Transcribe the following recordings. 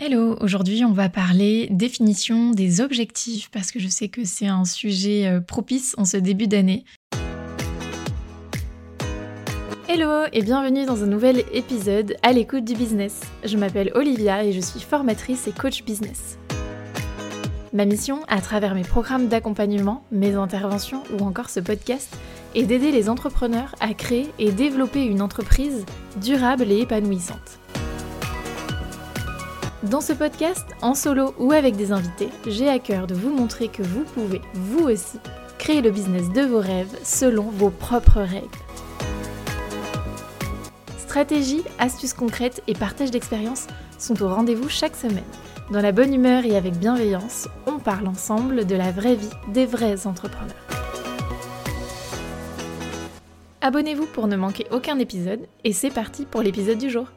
Hello, aujourd'hui on va parler définition des objectifs parce que je sais que c'est un sujet euh, propice en ce début d'année. Hello et bienvenue dans un nouvel épisode à l'écoute du business. Je m'appelle Olivia et je suis formatrice et coach business. Ma mission, à travers mes programmes d'accompagnement, mes interventions ou encore ce podcast, est d'aider les entrepreneurs à créer et développer une entreprise durable et épanouissante. Dans ce podcast, en solo ou avec des invités, j'ai à cœur de vous montrer que vous pouvez, vous aussi, créer le business de vos rêves selon vos propres règles. Stratégie, astuces concrètes et partage d'expériences sont au rendez-vous chaque semaine. Dans la bonne humeur et avec bienveillance, on parle ensemble de la vraie vie des vrais entrepreneurs. Abonnez-vous pour ne manquer aucun épisode et c'est parti pour l'épisode du jour.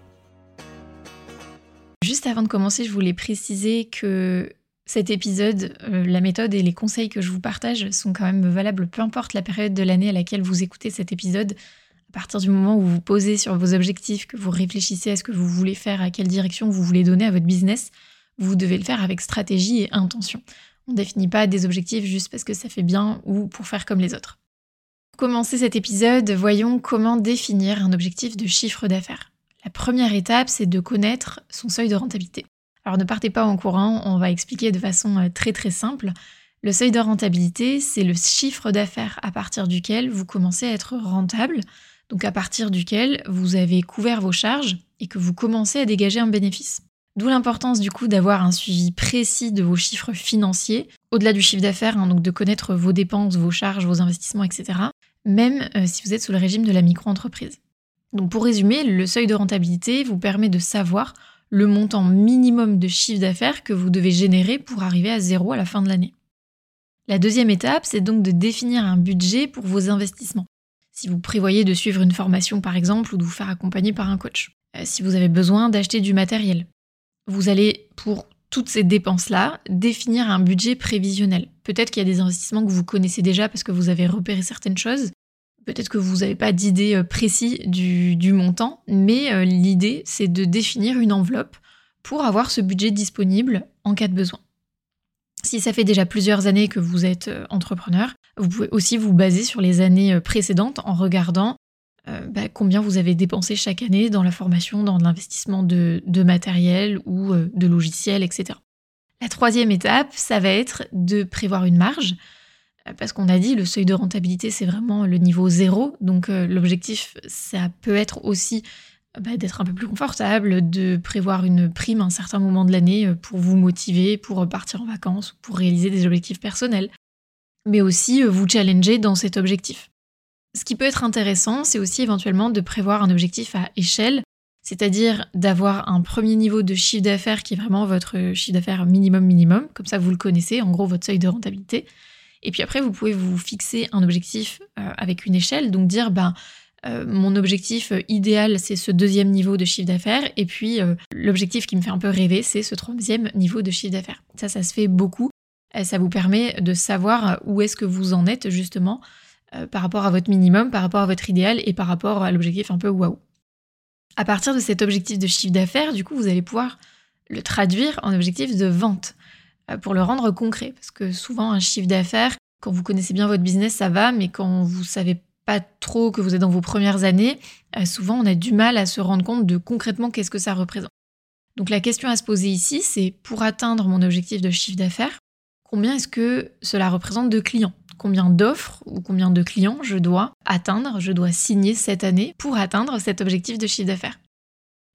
Juste avant de commencer, je voulais préciser que cet épisode, euh, la méthode et les conseils que je vous partage sont quand même valables peu importe la période de l'année à laquelle vous écoutez cet épisode. À partir du moment où vous vous posez sur vos objectifs, que vous réfléchissez à ce que vous voulez faire, à quelle direction vous voulez donner à votre business, vous devez le faire avec stratégie et intention. On ne définit pas des objectifs juste parce que ça fait bien ou pour faire comme les autres. Pour commencer cet épisode, voyons comment définir un objectif de chiffre d'affaires. La première étape, c'est de connaître son seuil de rentabilité. Alors ne partez pas en courant, on va expliquer de façon euh, très très simple. Le seuil de rentabilité, c'est le chiffre d'affaires à partir duquel vous commencez à être rentable, donc à partir duquel vous avez couvert vos charges et que vous commencez à dégager un bénéfice. D'où l'importance du coup d'avoir un suivi précis de vos chiffres financiers, au-delà du chiffre d'affaires, hein, donc de connaître vos dépenses, vos charges, vos investissements, etc. Même euh, si vous êtes sous le régime de la micro-entreprise. Donc pour résumer, le seuil de rentabilité vous permet de savoir le montant minimum de chiffre d'affaires que vous devez générer pour arriver à zéro à la fin de l'année. La deuxième étape, c'est donc de définir un budget pour vos investissements. Si vous prévoyez de suivre une formation par exemple ou de vous faire accompagner par un coach. Euh, si vous avez besoin d'acheter du matériel. Vous allez, pour toutes ces dépenses-là, définir un budget prévisionnel. Peut-être qu'il y a des investissements que vous connaissez déjà parce que vous avez repéré certaines choses, Peut-être que vous n'avez pas d'idée euh, précise du, montant, mais euh, l'idée, c'est de définir une enveloppe pour avoir ce budget disponible en cas de besoin. Si ça fait déjà plusieurs années que vous êtes euh, entrepreneur, vous pouvez aussi vous baser sur les années précédentes en regardant bah, combien vous avez dépensé chaque année dans la formation, dans l'investissement de, de, matériel ou de logiciels, etc. La troisième étape, ça va être de prévoir une marge. Parce qu'on a dit, le seuil de rentabilité, c'est vraiment le niveau zéro. Donc euh, l'objectif, ça peut être aussi bah, d'être un peu plus confortable, de prévoir une prime à un certain moment de l'année euh, pour vous motiver, pour partir en vacances, pour réaliser des objectifs personnels. Mais aussi euh, vous challenger dans cet objectif. Ce qui peut être intéressant, c'est aussi éventuellement de prévoir un objectif à échelle, c'est-à-dire d'avoir un premier niveau de chiffre d'affaires qui est vraiment votre chiffre d'affaires minimum minimum, comme ça vous le connaissez, en gros votre seuil de rentabilité. Et puis après, vous pouvez vous fixer un objectif euh, avec une échelle, donc dire, ben, euh, mon objectif euh, idéal, c'est ce deuxième niveau de chiffre d'affaires, et puis l'objectif qui me fait un peu rêver, c'est ce troisième niveau de chiffre d'affaires. Ça, ça se fait beaucoup. ça vous permet de savoir où est-ce que vous en êtes justement par rapport à votre minimum, par rapport à votre idéal et par rapport à l'objectif un peu waouh. À partir de cet objectif de chiffre d'affaires, du coup, vous allez pouvoir le traduire en objectif de vente. Euh, pour le rendre concret. Parce que souvent, un chiffre d'affaires, quand vous connaissez bien votre business, ça va, mais quand vous savez pas trop que vous êtes dans vos premières années, euh, souvent on a du mal à se rendre compte de concrètement qu'est-ce que ça représente. Donc la question à se poser ici, c'est pour atteindre mon objectif de chiffre d'affaires, combien est-ce que cela représente de clients? Combien d'offres ou combien de clients je dois atteindre, je dois signer cette année pour atteindre cet objectif de chiffre d'affaires?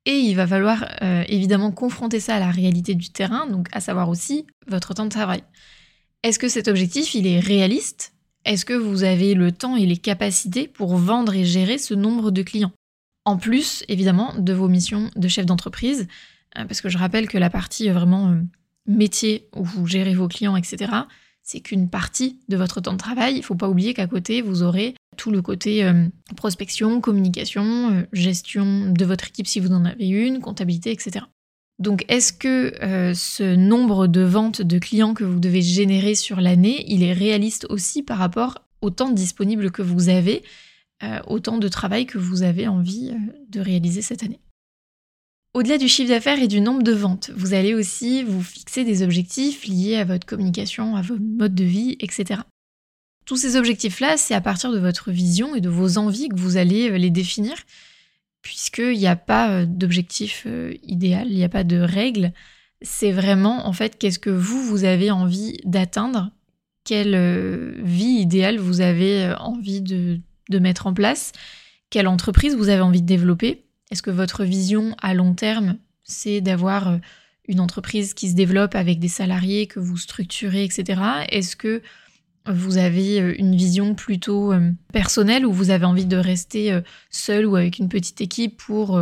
Et il va falloir euh, évidemment confronter ça à la réalité du terrain, donc à savoir aussi votre temps de travail. Est-ce que cet objectif, il est réaliste? Est-ce que vous avez le temps et les capacités pour vendre et gérer ce nombre de clients? En plus, évidemment, de vos missions de chef d'entreprise, euh, parce que je rappelle que la partie euh, vraiment métier où vous gérez vos clients, etc., c'est qu'une partie de votre temps de travail. Il ne faut pas oublier qu'à côté, vous aurez tout le côté euh, prospection, communication, euh, gestion de votre équipe si vous en avez une, comptabilité, etc. Donc est-ce que euh, ce nombre de ventes de clients que vous devez générer sur l'année, il est réaliste aussi par rapport au temps disponible que vous avez, au temps de travail que vous avez envie de réaliser cette année? Au-delà du chiffre d'affaires et du nombre de ventes, vous allez aussi vous fixer des objectifs liés à votre communication, à votre mode de vie, etc. Tous ces objectifs-là, c'est à partir de votre vision et de vos envies que vous allez euh, les définir, puisqu'il n'y a pas euh, d'objectif euh, idéal, il n'y a pas de règle. C'est vraiment, en fait, qu'est-ce que vous, vous avez envie d'atteindre, quelle vie idéale vous avez envie de, de mettre en place, quelle entreprise vous avez envie de développer. Est-ce que votre vision à long terme, c'est d'avoir une entreprise qui se développe avec des salariés que vous structurez, etc. Est-ce que vous avez euh, une vision plutôt euh, personnelle où vous avez envie de rester euh, seul ou avec une petite équipe pour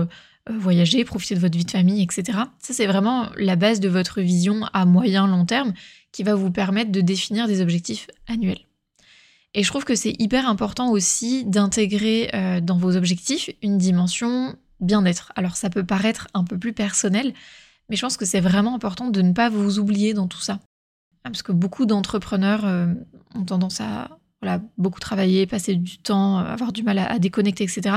voyager, profiter de votre vie de famille, etc. Ça, c'est vraiment la base de votre vision à moyen long terme qui va vous permettre de définir des objectifs annuels. Et je trouve que c'est hyper important aussi d'intégrer dans vos objectifs une dimension bien-être. Alors ça peut paraître un peu plus personnel, mais je pense que c'est vraiment important de ne pas vous oublier dans tout ça. Parce que beaucoup d'entrepreneurs ont tendance à beaucoup travailler, passer du temps, euh, avoir du mal à, déconnecter, etc.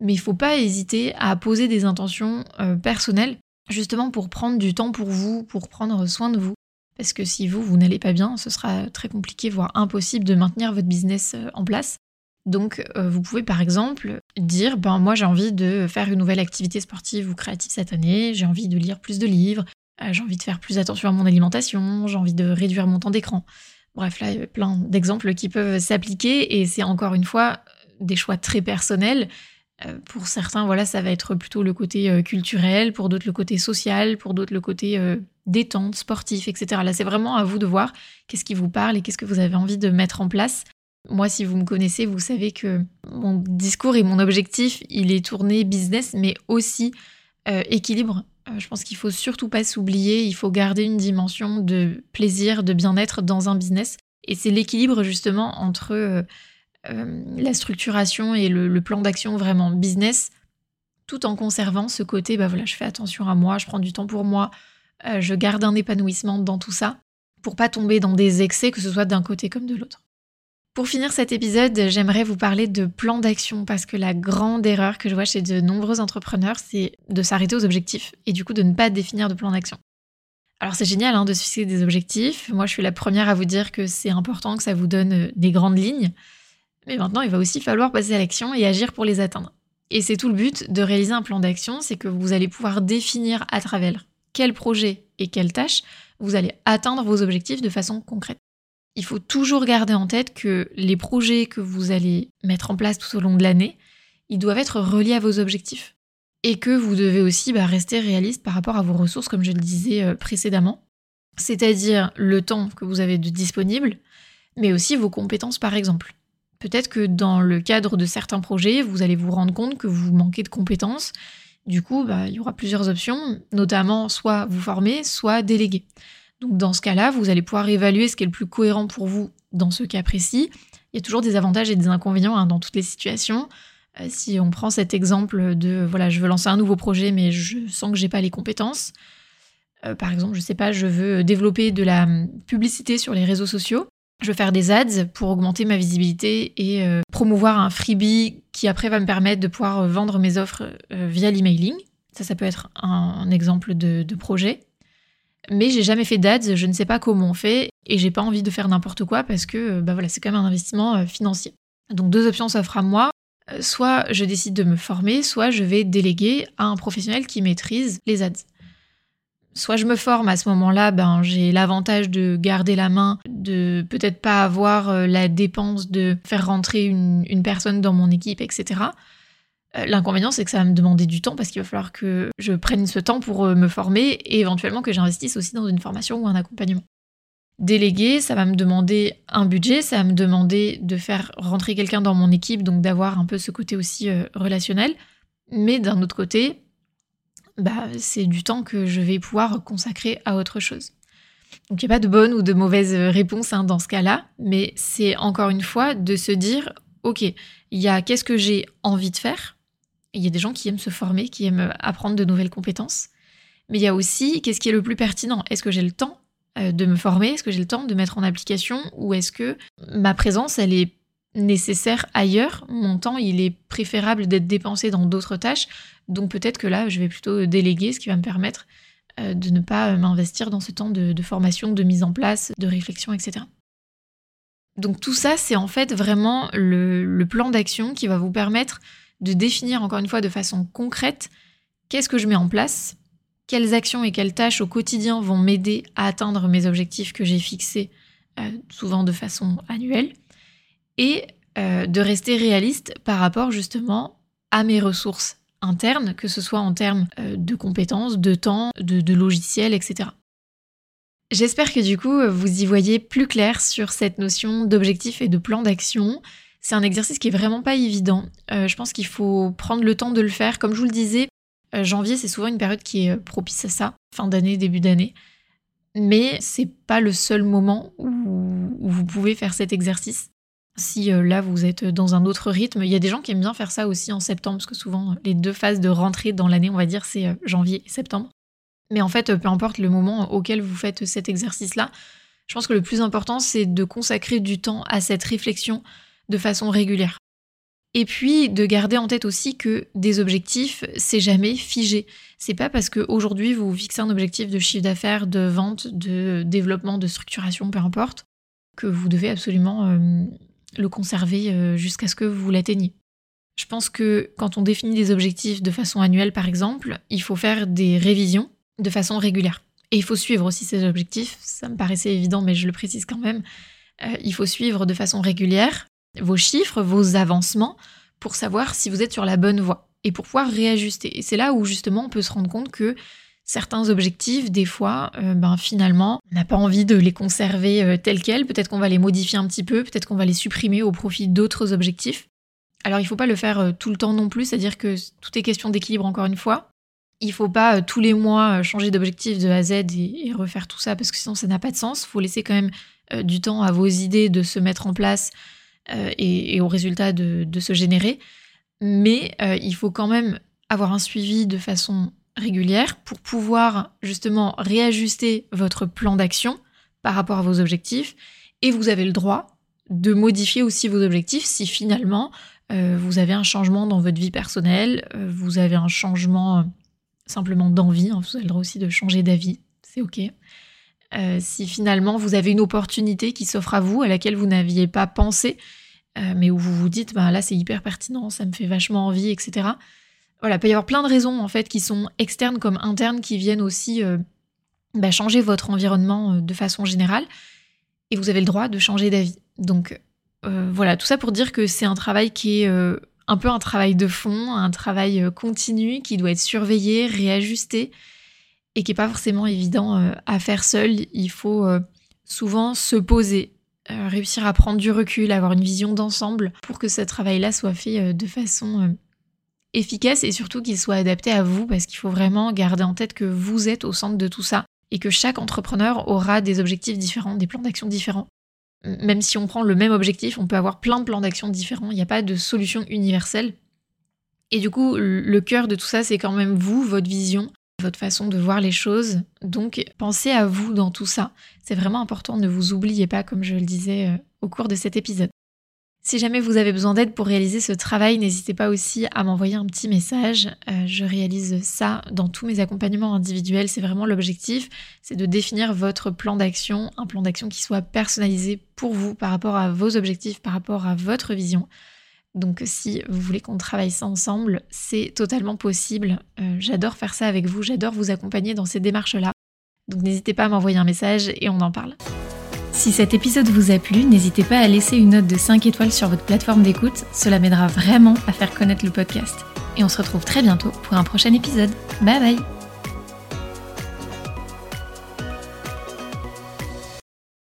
Mais il ne faut pas hésiter à poser des intentions euh, personnelles, justement pour prendre du temps pour vous, pour prendre soin de vous. Parce que si vous, vous n'allez pas bien, ce sera très compliqué, voire impossible de maintenir votre business euh, en place. Donc, vous pouvez par exemple dire, ben moi j'ai envie de faire une nouvelle activité sportive ou créative cette année, j'ai envie de lire plus de livres, j'ai envie de faire plus attention à mon alimentation, j'ai envie de réduire mon temps d'écran. Bref, là, il y a plein d'exemples qui peuvent s'appliquer et c'est encore une fois des choix très personnels. Euh, pour certains, voilà, ça va être plutôt le côté euh, culturel, pour d'autres le côté social, pour d'autres le côté euh, détente, sportif, etc. Là, c'est vraiment à vous de voir qu'est-ce qui vous parle et qu'est-ce que vous avez envie de mettre en place. Moi, si vous me connaissez, vous savez que mon discours et mon objectif, il est tourné business, mais aussi équilibre euh, je pense qu'il faut surtout pas s'oublier, il faut garder une dimension de plaisir, de bien-être dans un business. Et c'est l'équilibre justement entre euh, euh, la structuration et le, plan d'action vraiment business, tout en conservant ce côté, bah voilà, je fais attention à moi, je prends du temps pour moi, je garde un épanouissement dans tout ça, pour pas tomber dans des excès, que ce soit d'un côté comme de l'autre. Pour finir cet épisode, j'aimerais vous parler de plan d'action parce que la grande erreur que je vois chez de nombreux entrepreneurs, c'est de s'arrêter aux objectifs et du coup de ne pas définir de plan d'action. Alors c'est génial hein, de se fixer des objectifs. Moi, je suis la première à vous dire que c'est important que ça vous donne euh, des grandes lignes. Mais maintenant, il va aussi falloir passer à l'action et agir pour les atteindre. Et c'est tout le but de réaliser un plan d'action, c'est que vous allez pouvoir définir à travers quel projet et quelles tâches vous allez atteindre vos objectifs de façon concrète il faut toujours garder en tête que les projets que vous allez mettre en place tout au long de l'année, ils doivent être reliés à vos objectifs. Et que vous devez aussi bah, rester réaliste par rapport à vos ressources, comme je le disais euh, précédemment. C'est-à-dire le temps que vous avez de disponible, mais aussi vos compétences par exemple. Peut-être que dans le cadre de certains projets, vous allez vous rendre compte que vous manquez de compétences. Du coup, bah, il y aura plusieurs options, notamment soit vous former, soit déléguer. Donc dans ce cas-là, vous allez pouvoir évaluer ce qui est le plus cohérent pour vous dans ce cas précis. Il y a toujours des avantages et des inconvénients hein, dans toutes les situations. Euh, si on prend cet exemple de voilà, je veux lancer un nouveau projet mais je sens que j'ai pas les compétences. Euh, par exemple, je sais pas, je veux développer de la hum, publicité sur les réseaux sociaux. Je veux faire des ads pour augmenter ma visibilité et euh, promouvoir un freebie qui après va me permettre de pouvoir vendre mes offres via l'emailing. Ça, ça peut être un, exemple de projet. Mais j'ai jamais fait d'ads, je ne sais pas comment on fait et j'ai pas envie de faire n'importe quoi parce que euh, bah voilà, c'est quand même un investissement euh, financier. Donc deux options s'offrent à moi. Euh, soit je décide de me former, soit je vais déléguer à un professionnel qui maîtrise les ads. Soit je me forme à ce moment-là, ben j'ai l'avantage de garder la main, de peut-être pas avoir la dépense de faire rentrer une personne dans mon équipe, etc. Euh, l'inconvénient, c'est que ça va me demander du temps parce qu'il va falloir que je prenne ce temps pour euh, me former et éventuellement que j'investisse aussi dans une formation ou un accompagnement. Déléguer, ça va me demander un budget, ça va me demander de faire rentrer quelqu'un dans mon équipe, donc d'avoir un peu ce côté aussi euh, relationnel. Mais d'un autre côté, bah, c'est du temps que je vais pouvoir consacrer à autre chose. Donc il n'y a pas de bonne ou de mauvaise réponse hein, dans ce cas-là, mais c'est encore une fois de se dire, ok, il y a qu'est-ce que j'ai envie de faire, il y a des gens qui aiment se former, qui aiment apprendre de nouvelles compétences. Mais il y a aussi qu'est-ce qui est le plus pertinent? Est-ce que j'ai le temps euh, de me former? Est-ce que j'ai le temps de mettre en application? Ou est-ce que ma présence, elle est nécessaire ailleurs? Mon temps, il est préférable d'être dépensé dans d'autres tâches. Donc peut-être que là, je vais plutôt déléguer, ce qui va me permettre euh, de ne pas m'investir dans ce temps de, formation, de mise en place, de réflexion, etc. Donc tout ça, c'est en fait vraiment le plan d'action qui va vous permettre de définir encore une fois de façon concrète qu'est-ce que je mets en place, quelles actions et quelles tâches au quotidien vont m'aider à atteindre mes objectifs que j'ai fixés euh, souvent de façon annuelle, et euh, de rester réaliste par rapport justement à mes ressources internes, que ce soit en termes euh, de compétences, de temps, de, de logiciels, etc. J'espère que du coup, vous y voyez plus clair sur cette notion d'objectif et de plan d'action. C'est un exercice qui est vraiment pas évident. je pense qu'il faut prendre le temps de le faire. Comme je vous le disais, janvier, c'est souvent une période qui est propice à ça, fin d'année, début d'année. Mais c'est pas le seul moment où, vous pouvez faire cet exercice. Si euh, là vous êtes dans un autre rythme, il y a des gens qui aiment bien faire ça aussi en septembre, parce que souvent les deux phases de rentrée dans l'année, on va dire, c'est euh, janvier et septembre. Mais en fait, peu importe le moment auquel vous faites cet exercice-là, je pense que le plus important, c'est de consacrer du temps à cette réflexion de façon régulière. Et puis de garder en tête aussi que des objectifs, c'est jamais figé. C'est pas parce qu'aujourd'hui vous fixez un objectif de chiffre d'affaires, de vente, de développement, de structuration, peu importe, que vous devez absolument euh, le conserver euh, jusqu'à ce que vous l'atteigniez. Je pense que quand on définit des objectifs de façon annuelle, par exemple, il faut faire des révisions de façon régulière. Et il faut suivre aussi ces objectifs. Ça me paraissait évident, mais je le précise quand même. Euh, il faut suivre de façon régulière vos chiffres, vos avancements, pour savoir si vous êtes sur la bonne voie et pour pouvoir réajuster. Et c'est là où justement on peut se rendre compte que certains objectifs, des fois, euh, ben finalement, on n'a pas envie de les conserver euh, tels quels. Peut-être qu'on va les modifier un petit peu, peut-être qu'on va les supprimer au profit d'autres objectifs. Alors il ne faut pas le faire euh, tout le temps non plus, c'est-à-dire que tout est question d'équilibre encore une fois. Il ne faut pas tous les mois changer d'objectif de A à Z et, refaire tout ça parce que sinon ça n'a pas de sens. Il faut laisser quand même du temps à vos idées de se mettre en place, euh, et, au résultat de, se générer. Mais euh, il faut quand même avoir un suivi de façon régulière pour pouvoir justement réajuster votre plan d'action par rapport à vos objectifs. Et vous avez le droit de modifier aussi vos objectifs si finalement euh, vous avez un changement dans votre vie personnelle, vous avez un changement simplement d'envie, hein, vous avez le droit aussi de changer d'avis, c'est ok. Euh, si finalement vous avez une opportunité qui s'offre à vous, à laquelle vous n'aviez pas pensé, euh, mais où vous vous dites, bah, là c'est hyper pertinent, ça me fait vachement envie, etc. Voilà, il peut y avoir plein de raisons en fait qui sont externes comme internes qui viennent aussi euh, bah, changer votre environnement de façon générale. Et vous avez le droit de changer d'avis. Donc voilà, tout ça pour dire que c'est un travail qui est un peu un travail de fond, un travail continu qui doit être surveillé, réajusté et qui n'est pas forcément évident euh, à faire seul. Il faut euh, souvent se poser, euh, réussir à prendre du recul, avoir une vision d'ensemble pour que ce travail-là soit fait de façon efficace et surtout qu'il soit adapté à vous parce qu'il faut vraiment garder en tête que vous êtes au centre de tout ça et que chaque entrepreneur aura des objectifs différents, des plans d'action différents. Même si on prend le même objectif, on peut avoir plein de plans d'action différents, il n'y a pas de solution universelle. Et du coup, le cœur de tout ça, c'est quand même vous, votre vision, votre façon de voir les choses. Donc pensez à vous dans tout ça. C'est vraiment important, ne vous oubliez pas, comme je le disais euh, au cours de cet épisode. Si jamais vous avez besoin d'aide pour réaliser ce travail, n'hésitez pas aussi à m'envoyer un petit message. Euh, je réalise ça dans tous mes accompagnements individuels. C'est vraiment l'objectif, c'est de définir votre plan d'action, un plan d'action qui soit personnalisé pour vous par rapport à vos objectifs, par rapport à votre vision. Donc si vous voulez qu'on travaille ça ensemble, c'est totalement possible. Euh, j'adore faire ça avec vous, j'adore vous accompagner dans ces démarches-là. Donc n'hésitez pas à m'envoyer un message et on en parle. Si cet épisode vous a plu, n'hésitez pas à laisser une note de 5 étoiles sur votre plateforme d'écoute, cela m'aidera vraiment à faire connaître le podcast. Et on se retrouve très bientôt pour un prochain épisode. Bye bye